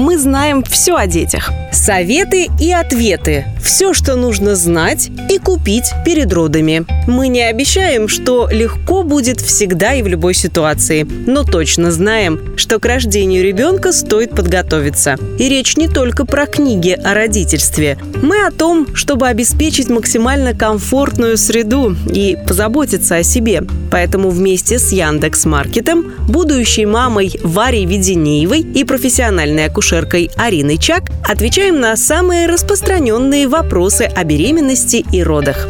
Мы знаем все о детях. Советы и ответы. Все, что нужно знать и купить перед родами. Мы не обещаем, что легко будет всегда и в любой ситуации, но точно знаем, что к рождению ребенка стоит подготовиться. И речь не только про книги о родительстве. Мы о том, чтобы обеспечить максимально комфортную среду и позаботиться о себе. Поэтому вместе с Яндекс Маркетом, будущей мамой Варей Веденеевой и профессиональной акушеркой Ариной Чак отвечаем на самые распространенные вопросы о беременности и родах.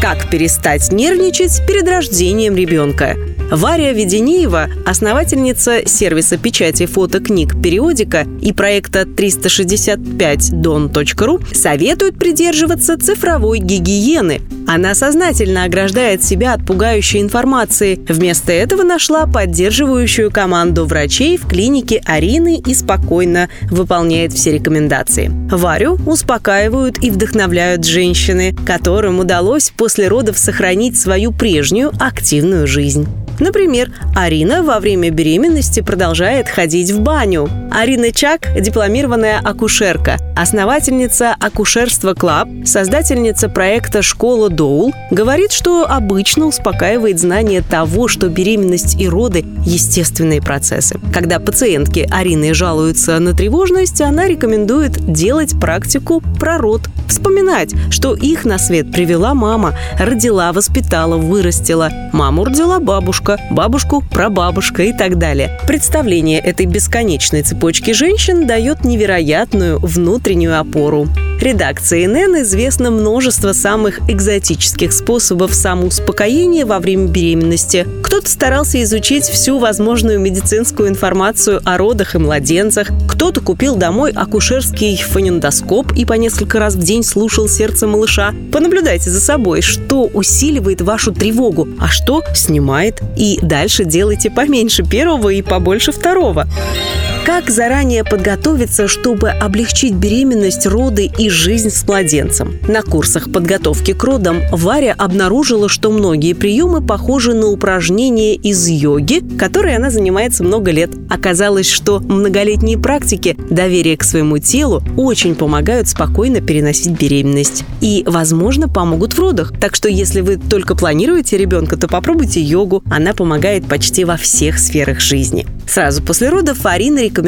Как перестать нервничать перед рождением ребенка? Варя Веденеева, основательница сервиса печати фотокниг «Периодика» и проекта 365don.ru, советует придерживаться цифровой гигиены. Она сознательно ограждает себя от пугающей информации. Вместо этого нашла поддерживающую команду врачей в клинике Арины и спокойно выполняет все рекомендации. Варю успокаивают и вдохновляют женщины, которым удалось после родов сохранить свою прежнюю активную жизнь. Например, Арина во время беременности продолжает ходить в баню. Арина Чак – дипломированная акушерка, основательница Акушерство Club, создательница проекта «Школа Доул», говорит, что обычно успокаивает знание того, что беременность и роды – естественные процессы. Когда пациентки Арины жалуются на тревожность, она рекомендует делать практику про род, вспоминать, что их на свет привела мама, родила, воспитала, вырастила. Маму родила бабушка, бабушку, прабабушка и так далее. Представление этой бесконечной цепочки женщин дает невероятную внутреннюю опору. Редакции НН известно множество самых экзотических способов самоуспокоения во время беременности. Кто-то старался изучить всю возможную медицинскую информацию о родах и младенцах, кто-то купил домой акушерский фонендоскоп и по несколько раз в день слушал сердце малыша. Понаблюдайте за собой, что усиливает вашу тревогу, а что снимает. И дальше делайте поменьше первого и побольше второго. Как заранее подготовиться, чтобы облегчить беременность, роды и жизнь с младенцем? На курсах подготовки к родам Варя обнаружила, что многие приемы похожи на упражнения из йоги, которой она занимается много лет. Оказалось, что многолетние практики доверия к своему телу очень помогают спокойно переносить беременность. И, возможно, помогут в родах. Так что, если вы только планируете ребенка, то попробуйте йогу. Она помогает почти во всех сферах жизни. Сразу после родов Арина рекомендует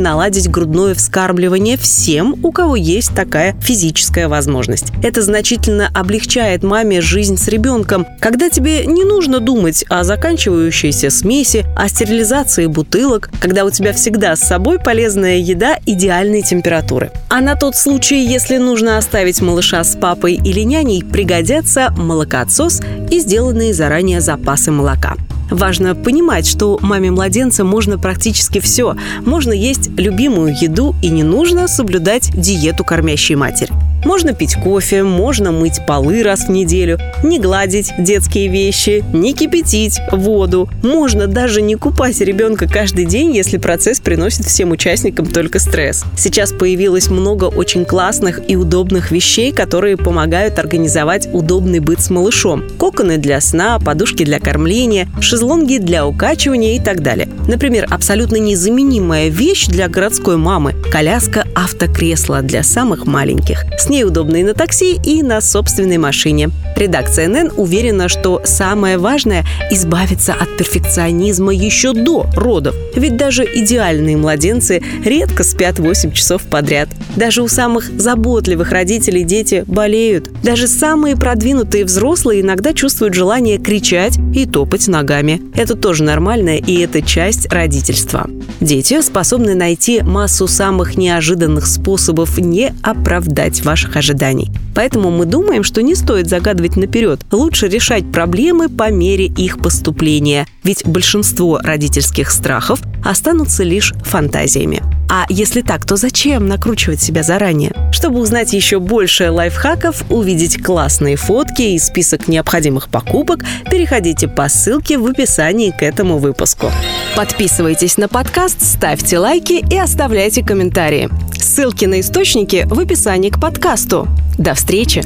наладить грудное вскармливание всем, у кого есть такая физическая возможность. Это значительно облегчает маме жизнь с ребенком, когда тебе не нужно думать о заканчивающейся смеси, о стерилизации бутылок, когда у тебя всегда с собой полезная еда идеальной температуры. А на тот случай, если нужно оставить малыша с папой или няней, пригодятся молокоотсос и сделанные заранее запасы молока. Важно понимать, что маме младенца можно практически все. Можно есть любимую еду и не нужно соблюдать диету кормящей матери. Можно пить кофе, можно мыть полы раз в неделю, не гладить детские вещи, не кипятить воду. Можно даже не купать ребенка каждый день, если процесс приносит всем участникам только стресс. Сейчас появилось много очень классных и удобных вещей, которые помогают организовать удобный быт с малышом. Коконы для сна, подушки для кормления, шезлонги для укачивания и так далее. Например, абсолютно незаменимая вещь для городской мамы – коляска автокресла для самых маленьких. С ней удобно и на такси, и на собственной машине. Редакция НН уверена, что самое важное – избавиться от перфекционизма еще до родов. Ведь даже идеальные младенцы редко спят 8 часов подряд. Даже у самых заботливых родителей дети болеют. Даже самые продвинутые взрослые иногда чувствуют желание кричать и топать ногами. Это тоже нормально, и это часть родительства. Дети способны найти массу самых неожиданных способов не оправдать ваших ожиданий. Поэтому мы думаем, что не стоит загадывать наперед. Лучше решать проблемы по мере их поступления. Ведь большинство родительских страхов останутся лишь фантазиями. А если так, то зачем накручивать себя заранее? Чтобы узнать еще больше лайфхаков, увидеть классные фотки и список необходимых покупок, переходите по ссылке в описании к этому выпуску. Подписывайтесь на подкаст, ставьте лайки и оставляйте комментарии. Ссылки на источники в описании к подкасту. До встречи!